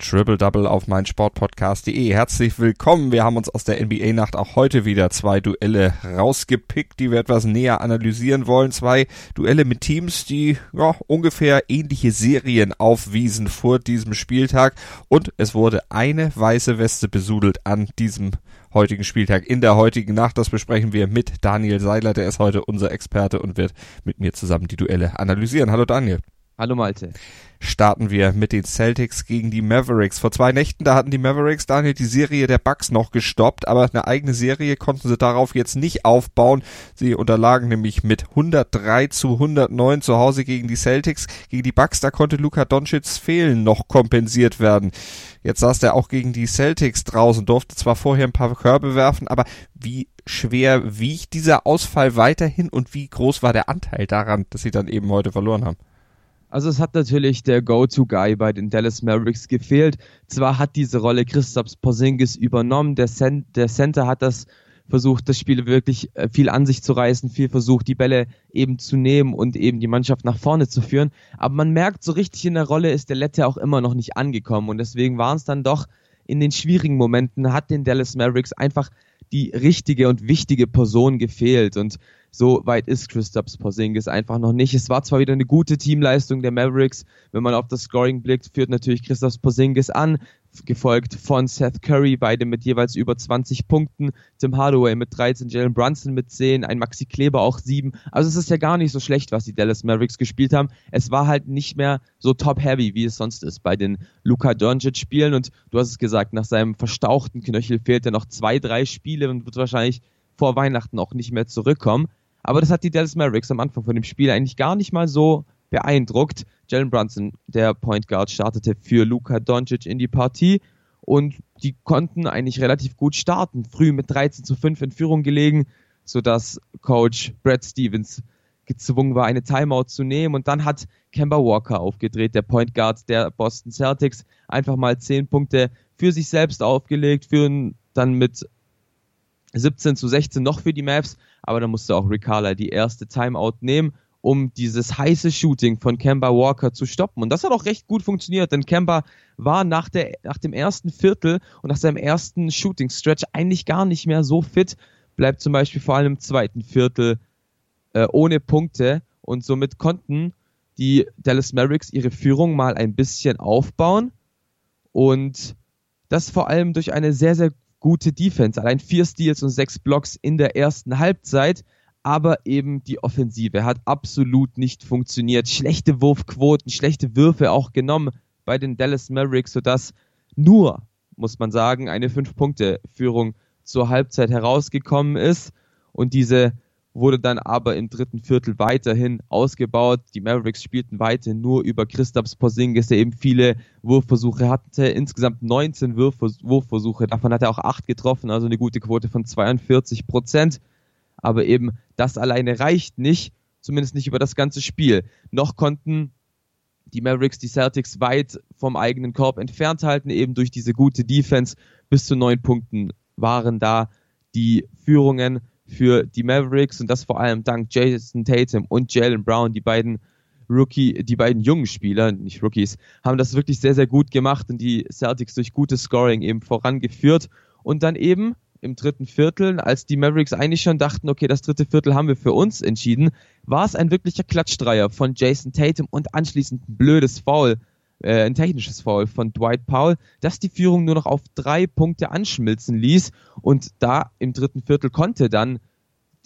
Triple Double auf meinsportpodcast.de. Herzlich willkommen. Wir haben uns aus der NBA-Nacht auch heute wieder zwei Duelle rausgepickt, die wir etwas näher analysieren wollen. Zwei Duelle mit Teams, die ja, ungefähr ähnliche Serien aufwiesen vor diesem Spieltag. Und es wurde eine weiße Weste besudelt an diesem heutigen Spieltag, in der heutigen Nacht. Das besprechen wir mit Daniel Seiler, der ist heute unser Experte und wird mit mir zusammen die Duelle analysieren. Hallo Daniel. Hallo Malte starten wir mit den Celtics gegen die Mavericks. Vor zwei Nächten, da hatten die Mavericks, Daniel, die Serie der Bucks noch gestoppt, aber eine eigene Serie konnten sie darauf jetzt nicht aufbauen. Sie unterlagen nämlich mit 103 zu 109 zu Hause gegen die Celtics. Gegen die Bucks, da konnte Luka Doncic's Fehlen noch kompensiert werden. Jetzt saß er auch gegen die Celtics draußen, durfte zwar vorher ein paar Körbe werfen, aber wie schwer wiegt dieser Ausfall weiterhin und wie groß war der Anteil daran, dass sie dann eben heute verloren haben? Also es hat natürlich der Go-To-Guy bei den Dallas Mavericks gefehlt. Zwar hat diese Rolle Christophs Porzingis übernommen, der, Cent der Center hat das versucht, das Spiel wirklich äh, viel an sich zu reißen, viel versucht, die Bälle eben zu nehmen und eben die Mannschaft nach vorne zu führen. Aber man merkt, so richtig in der Rolle ist der Lette auch immer noch nicht angekommen und deswegen waren es dann doch in den schwierigen Momenten, hat den Dallas Mavericks einfach die richtige und wichtige Person gefehlt und so weit ist Kristaps Porzingis einfach noch nicht. Es war zwar wieder eine gute Teamleistung der Mavericks. Wenn man auf das Scoring blickt, führt natürlich Kristaps Porzingis an, gefolgt von Seth Curry, beide mit jeweils über 20 Punkten, Tim Hardaway mit 13, Jalen Brunson mit 10, ein Maxi Kleber auch 7. Also es ist ja gar nicht so schlecht, was die Dallas Mavericks gespielt haben. Es war halt nicht mehr so top-heavy, wie es sonst ist bei den Luka Doncic-Spielen und du hast es gesagt, nach seinem verstauchten Knöchel fehlt er noch zwei, drei Spiele und wird wahrscheinlich vor Weihnachten auch nicht mehr zurückkommen. Aber das hat die Dallas Mavericks am Anfang von dem Spiel eigentlich gar nicht mal so beeindruckt. Jalen Brunson, der Point Guard, startete für Luka Doncic in die Partie und die konnten eigentlich relativ gut starten. Früh mit 13 zu 5 in Führung gelegen, sodass Coach Brad Stevens gezwungen war, eine Timeout zu nehmen. Und dann hat Kemba Walker aufgedreht, der Point Guard der Boston Celtics, einfach mal 10 Punkte für sich selbst aufgelegt, führen dann mit 17 zu 16 noch für die Mavs, aber dann musste auch Riccardi die erste Timeout nehmen, um dieses heiße Shooting von Kemba Walker zu stoppen. Und das hat auch recht gut funktioniert, denn Kemba war nach, der, nach dem ersten Viertel und nach seinem ersten Shooting-Stretch eigentlich gar nicht mehr so fit, bleibt zum Beispiel vor allem im zweiten Viertel äh, ohne Punkte und somit konnten die Dallas Mavericks ihre Führung mal ein bisschen aufbauen und das vor allem durch eine sehr, sehr gute Defense. Allein vier Steals und sechs Blocks in der ersten Halbzeit. Aber eben die Offensive hat absolut nicht funktioniert. Schlechte Wurfquoten, schlechte Würfe auch genommen bei den Dallas Mavericks, sodass nur, muss man sagen, eine Fünf-Punkte-Führung zur Halbzeit herausgekommen ist. Und diese wurde dann aber im dritten Viertel weiterhin ausgebaut. Die Mavericks spielten weiterhin nur über Christaps Porzingis, der eben viele Wurfversuche hatte. Insgesamt 19 Wurfversuche, davon hat er auch 8 getroffen, also eine gute Quote von 42 Prozent. Aber eben das alleine reicht nicht, zumindest nicht über das ganze Spiel. Noch konnten die Mavericks die Celtics weit vom eigenen Korb entfernt halten, eben durch diese gute Defense. Bis zu neun Punkten waren da die Führungen für die Mavericks und das vor allem dank Jason Tatum und Jalen Brown, die beiden Rookie, die beiden jungen Spieler, nicht Rookies, haben das wirklich sehr, sehr gut gemacht und die Celtics durch gutes Scoring eben vorangeführt und dann eben im dritten Viertel, als die Mavericks eigentlich schon dachten, okay, das dritte Viertel haben wir für uns entschieden, war es ein wirklicher Klatschdreier von Jason Tatum und anschließend ein blödes Foul äh, ein technisches Foul von Dwight Powell, das die Führung nur noch auf drei Punkte anschmilzen ließ. Und da im dritten Viertel konnte dann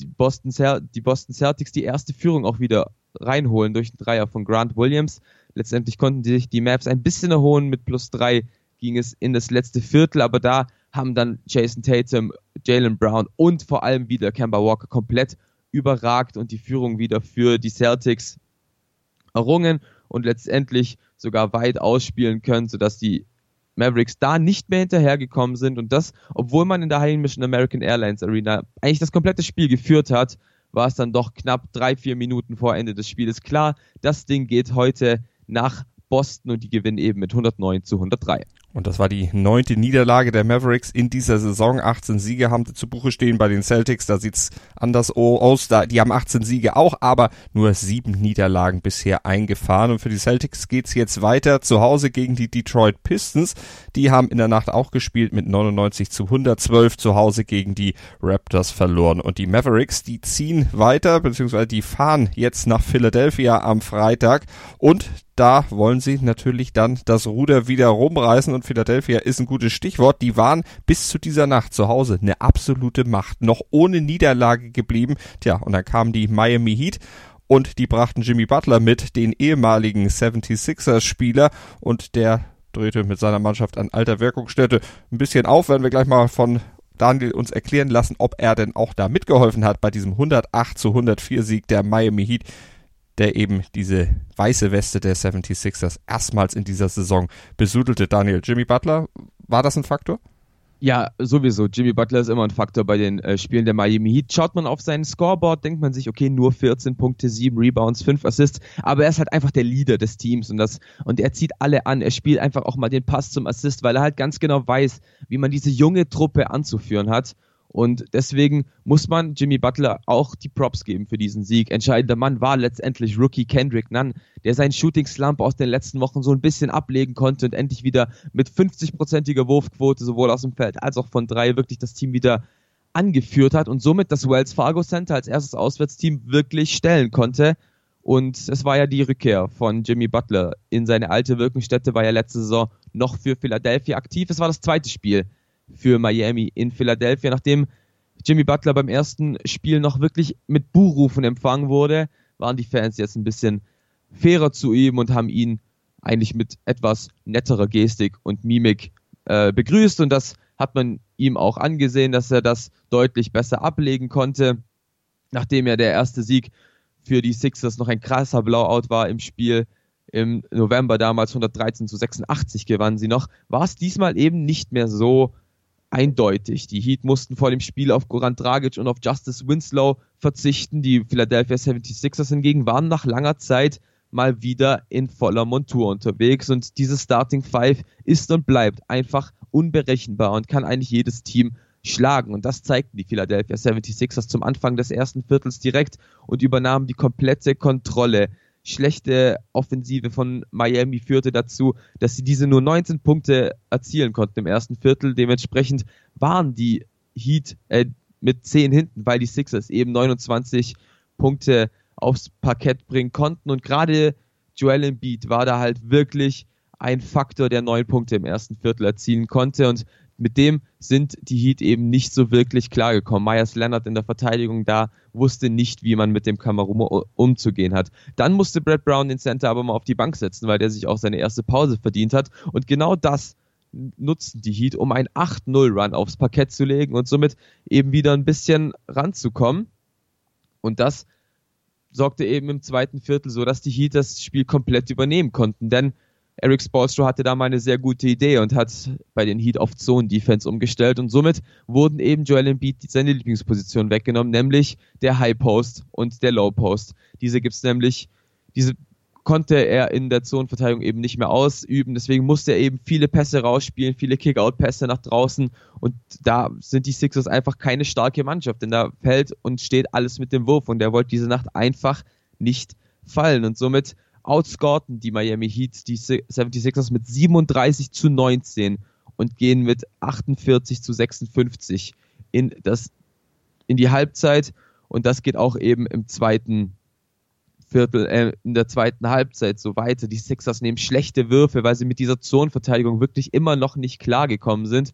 die Boston, die Boston Celtics die erste Führung auch wieder reinholen durch den Dreier von Grant Williams. Letztendlich konnten sich die Maps ein bisschen erholen. Mit plus drei ging es in das letzte Viertel, aber da haben dann Jason Tatum, Jalen Brown und vor allem wieder Kemba Walker komplett überragt und die Führung wieder für die Celtics errungen und letztendlich sogar weit ausspielen können, sodass die Mavericks da nicht mehr hinterhergekommen sind und das, obwohl man in der heimischen American Airlines Arena eigentlich das komplette Spiel geführt hat, war es dann doch knapp drei, vier Minuten vor Ende des Spieles klar, das Ding geht heute nach Boston und die gewinnen eben mit 109 zu 103. Und das war die neunte Niederlage der Mavericks in dieser Saison. 18 Siege haben zu Buche stehen bei den Celtics. Da sieht's anders aus. Da, die haben 18 Siege auch, aber nur sieben Niederlagen bisher eingefahren. Und für die Celtics geht's jetzt weiter zu Hause gegen die Detroit Pistons. Die haben in der Nacht auch gespielt mit 99 zu 112 zu Hause gegen die Raptors verloren. Und die Mavericks, die ziehen weiter, beziehungsweise die fahren jetzt nach Philadelphia am Freitag. Und da wollen sie natürlich dann das Ruder wieder rumreißen und Philadelphia ist ein gutes Stichwort. Die waren bis zu dieser Nacht zu Hause eine absolute Macht, noch ohne Niederlage geblieben. Tja, und dann kamen die Miami Heat und die brachten Jimmy Butler mit, den ehemaligen 76ers Spieler und der drehte mit seiner Mannschaft an alter Wirkungsstätte ein bisschen auf, werden wir gleich mal von Daniel uns erklären lassen, ob er denn auch da mitgeholfen hat bei diesem 108 zu 104 Sieg der Miami Heat der eben diese weiße Weste der 76ers erstmals in dieser Saison besudelte. Daniel, Jimmy Butler, war das ein Faktor? Ja, sowieso. Jimmy Butler ist immer ein Faktor bei den äh, Spielen der Miami Heat. Schaut man auf seinen Scoreboard, denkt man sich, okay, nur 14 Punkte, 7 Rebounds, 5 Assists, aber er ist halt einfach der Leader des Teams und das und er zieht alle an. Er spielt einfach auch mal den Pass zum Assist, weil er halt ganz genau weiß, wie man diese junge Truppe anzuführen hat und deswegen muss man Jimmy Butler auch die Props geben für diesen Sieg. Entscheidender Mann war letztendlich Rookie Kendrick Nunn, der seinen Shooting Slump aus den letzten Wochen so ein bisschen ablegen konnte und endlich wieder mit 50-prozentiger Wurfquote sowohl aus dem Feld als auch von drei wirklich das Team wieder angeführt hat und somit das Wells Fargo Center als erstes Auswärtsteam wirklich stellen konnte. Und es war ja die Rückkehr von Jimmy Butler in seine alte Wirkungsstätte, war ja letzte Saison noch für Philadelphia aktiv. Es war das zweite Spiel für Miami in Philadelphia, nachdem Jimmy Butler beim ersten Spiel noch wirklich mit Buhrufen empfangen wurde, waren die Fans jetzt ein bisschen fairer zu ihm und haben ihn eigentlich mit etwas netterer Gestik und Mimik äh, begrüßt. Und das hat man ihm auch angesehen, dass er das deutlich besser ablegen konnte, nachdem ja der erste Sieg für die Sixers noch ein krasser Blowout war im Spiel im November damals. 113 zu 86 gewannen sie noch, war es diesmal eben nicht mehr so eindeutig. Die Heat mussten vor dem Spiel auf Goran Dragic und auf Justice Winslow verzichten. Die Philadelphia 76ers hingegen waren nach langer Zeit mal wieder in voller Montur unterwegs und diese Starting Five ist und bleibt einfach unberechenbar und kann eigentlich jedes Team schlagen. Und das zeigten die Philadelphia 76ers zum Anfang des ersten Viertels direkt und übernahmen die komplette Kontrolle schlechte Offensive von Miami führte dazu, dass sie diese nur 19 Punkte erzielen konnten im ersten Viertel. Dementsprechend waren die Heat äh, mit 10 hinten, weil die Sixers eben 29 Punkte aufs Parkett bringen konnten. Und gerade Joel Embiid war da halt wirklich ein Faktor, der neun Punkte im ersten Viertel erzielen konnte. Und mit dem sind die Heat eben nicht so wirklich klargekommen. Myers Leonard in der Verteidigung da wusste nicht, wie man mit dem Kamerun umzugehen hat. Dann musste Brad Brown den Center aber mal auf die Bank setzen, weil der sich auch seine erste Pause verdient hat. Und genau das nutzten die Heat, um einen 8-0-Run aufs Parkett zu legen und somit eben wieder ein bisschen ranzukommen. Und das sorgte eben im zweiten Viertel so, dass die Heat das Spiel komplett übernehmen konnten. Denn Eric Spolstra hatte da mal eine sehr gute Idee und hat bei den Heat auf Zone Defense umgestellt und somit wurden eben Joel Embiid seine Lieblingsposition weggenommen, nämlich der High Post und der Low Post. Diese gibt's nämlich, diese konnte er in der Zonenverteidigung eben nicht mehr ausüben, deswegen musste er eben viele Pässe rausspielen, viele Kick-Out-Pässe nach draußen und da sind die Sixers einfach keine starke Mannschaft, denn da fällt und steht alles mit dem Wurf und der wollte diese Nacht einfach nicht fallen und somit outscorten die Miami Heat die 76ers mit 37 zu 19 und gehen mit 48 zu 56 in das in die Halbzeit und das geht auch eben im zweiten Viertel, äh, in der zweiten Halbzeit so weiter. Die Sixers nehmen schlechte Würfe, weil sie mit dieser Zonenverteidigung wirklich immer noch nicht klargekommen sind.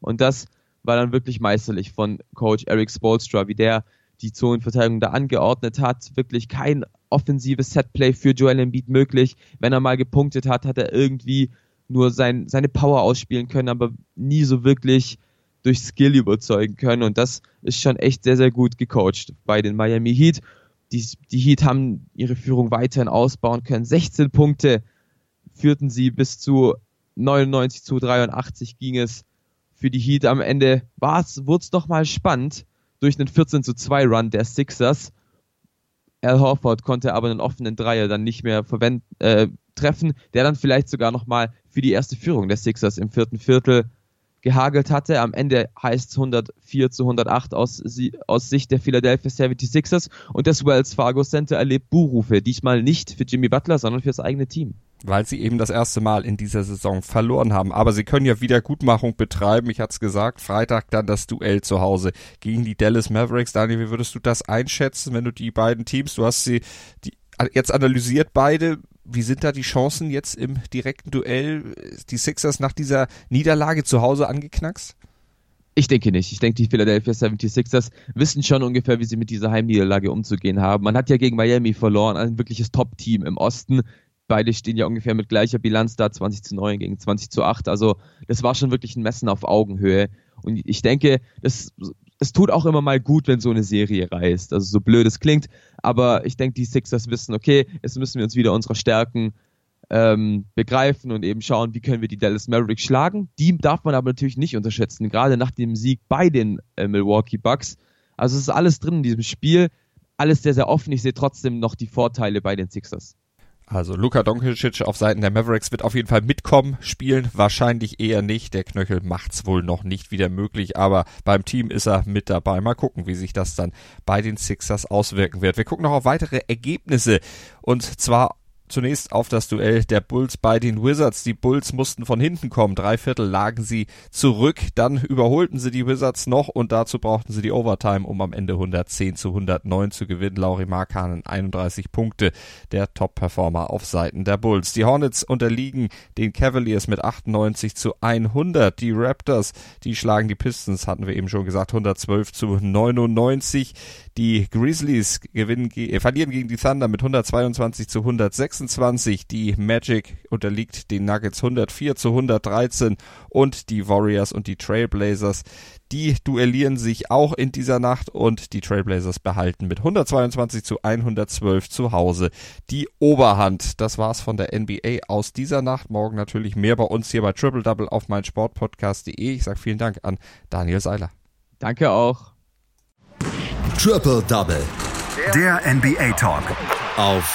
Und das war dann wirklich meisterlich von Coach Eric Spolstra, wie der die Zonenverteidigung da angeordnet hat. Wirklich kein offensives Setplay für Joel Embiid möglich. Wenn er mal gepunktet hat, hat er irgendwie nur sein, seine Power ausspielen können, aber nie so wirklich durch Skill überzeugen können. Und das ist schon echt sehr, sehr gut gecoacht bei den Miami Heat. Die, die Heat haben ihre Führung weiterhin ausbauen können. 16 Punkte führten sie bis zu 99 zu 83 ging es für die Heat. Am Ende wurde es doch mal spannend durch einen 14 zu 2 Run der Sixers. Al Horford konnte aber einen offenen Dreier dann nicht mehr verwenden, äh, treffen, der dann vielleicht sogar nochmal für die erste Führung der Sixers im vierten Viertel gehagelt hatte. Am Ende heißt es 104 zu 108 aus, aus Sicht der Philadelphia 76ers und das Wells Fargo Center erlebt Buhrufe, diesmal nicht für Jimmy Butler, sondern für das eigene Team. Weil sie eben das erste Mal in dieser Saison verloren haben. Aber sie können ja Wiedergutmachung betreiben. Ich hatte es gesagt, Freitag dann das Duell zu Hause gegen die Dallas Mavericks. Daniel, wie würdest du das einschätzen, wenn du die beiden Teams, du hast sie die, jetzt analysiert beide, wie sind da die Chancen jetzt im direkten Duell? Die Sixers nach dieser Niederlage zu Hause angeknackst? Ich denke nicht. Ich denke, die Philadelphia 76ers wissen schon ungefähr, wie sie mit dieser Heimniederlage umzugehen haben. Man hat ja gegen Miami verloren, ein wirkliches Top-Team im Osten. Beide stehen ja ungefähr mit gleicher Bilanz da, 20 zu 9 gegen 20 zu 8. Also das war schon wirklich ein Messen auf Augenhöhe. Und ich denke, das es tut auch immer mal gut, wenn so eine Serie reißt. Also so blöd es klingt, aber ich denke, die Sixers wissen, okay, jetzt müssen wir uns wieder unserer Stärken ähm, begreifen und eben schauen, wie können wir die Dallas Mavericks schlagen. Die darf man aber natürlich nicht unterschätzen, gerade nach dem Sieg bei den äh, Milwaukee Bucks. Also es ist alles drin in diesem Spiel, alles sehr, sehr offen. Ich sehe trotzdem noch die Vorteile bei den Sixers. Also Luka Doncic auf Seiten der Mavericks wird auf jeden Fall mitkommen, spielen wahrscheinlich eher nicht. Der Knöchel macht's wohl noch nicht wieder möglich, aber beim Team ist er mit dabei. Mal gucken, wie sich das dann bei den Sixers auswirken wird. Wir gucken noch auf weitere Ergebnisse und zwar zunächst auf das Duell der Bulls bei den Wizards. Die Bulls mussten von hinten kommen. Drei Viertel lagen sie zurück. Dann überholten sie die Wizards noch und dazu brauchten sie die Overtime, um am Ende 110 zu 109 zu gewinnen. Lauri Markanen 31 Punkte, der Top-Performer auf Seiten der Bulls. Die Hornets unterliegen den Cavaliers mit 98 zu 100. Die Raptors, die schlagen die Pistons, hatten wir eben schon gesagt, 112 zu 99. Die Grizzlies gewinnen, äh, verlieren gegen die Thunder mit 122 zu 126. Die Magic unterliegt den Nuggets 104 zu 113 und die Warriors und die Trailblazers, die duellieren sich auch in dieser Nacht und die Trailblazers behalten mit 122 zu 112 zu Hause die Oberhand. Das war's von der NBA aus dieser Nacht. Morgen natürlich mehr bei uns hier bei Triple Double auf meinsportpodcast.de. Ich sage vielen Dank an Daniel Seiler. Danke auch. Triple Double. Der NBA Talk. Auf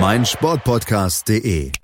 meinsportpodcast.de.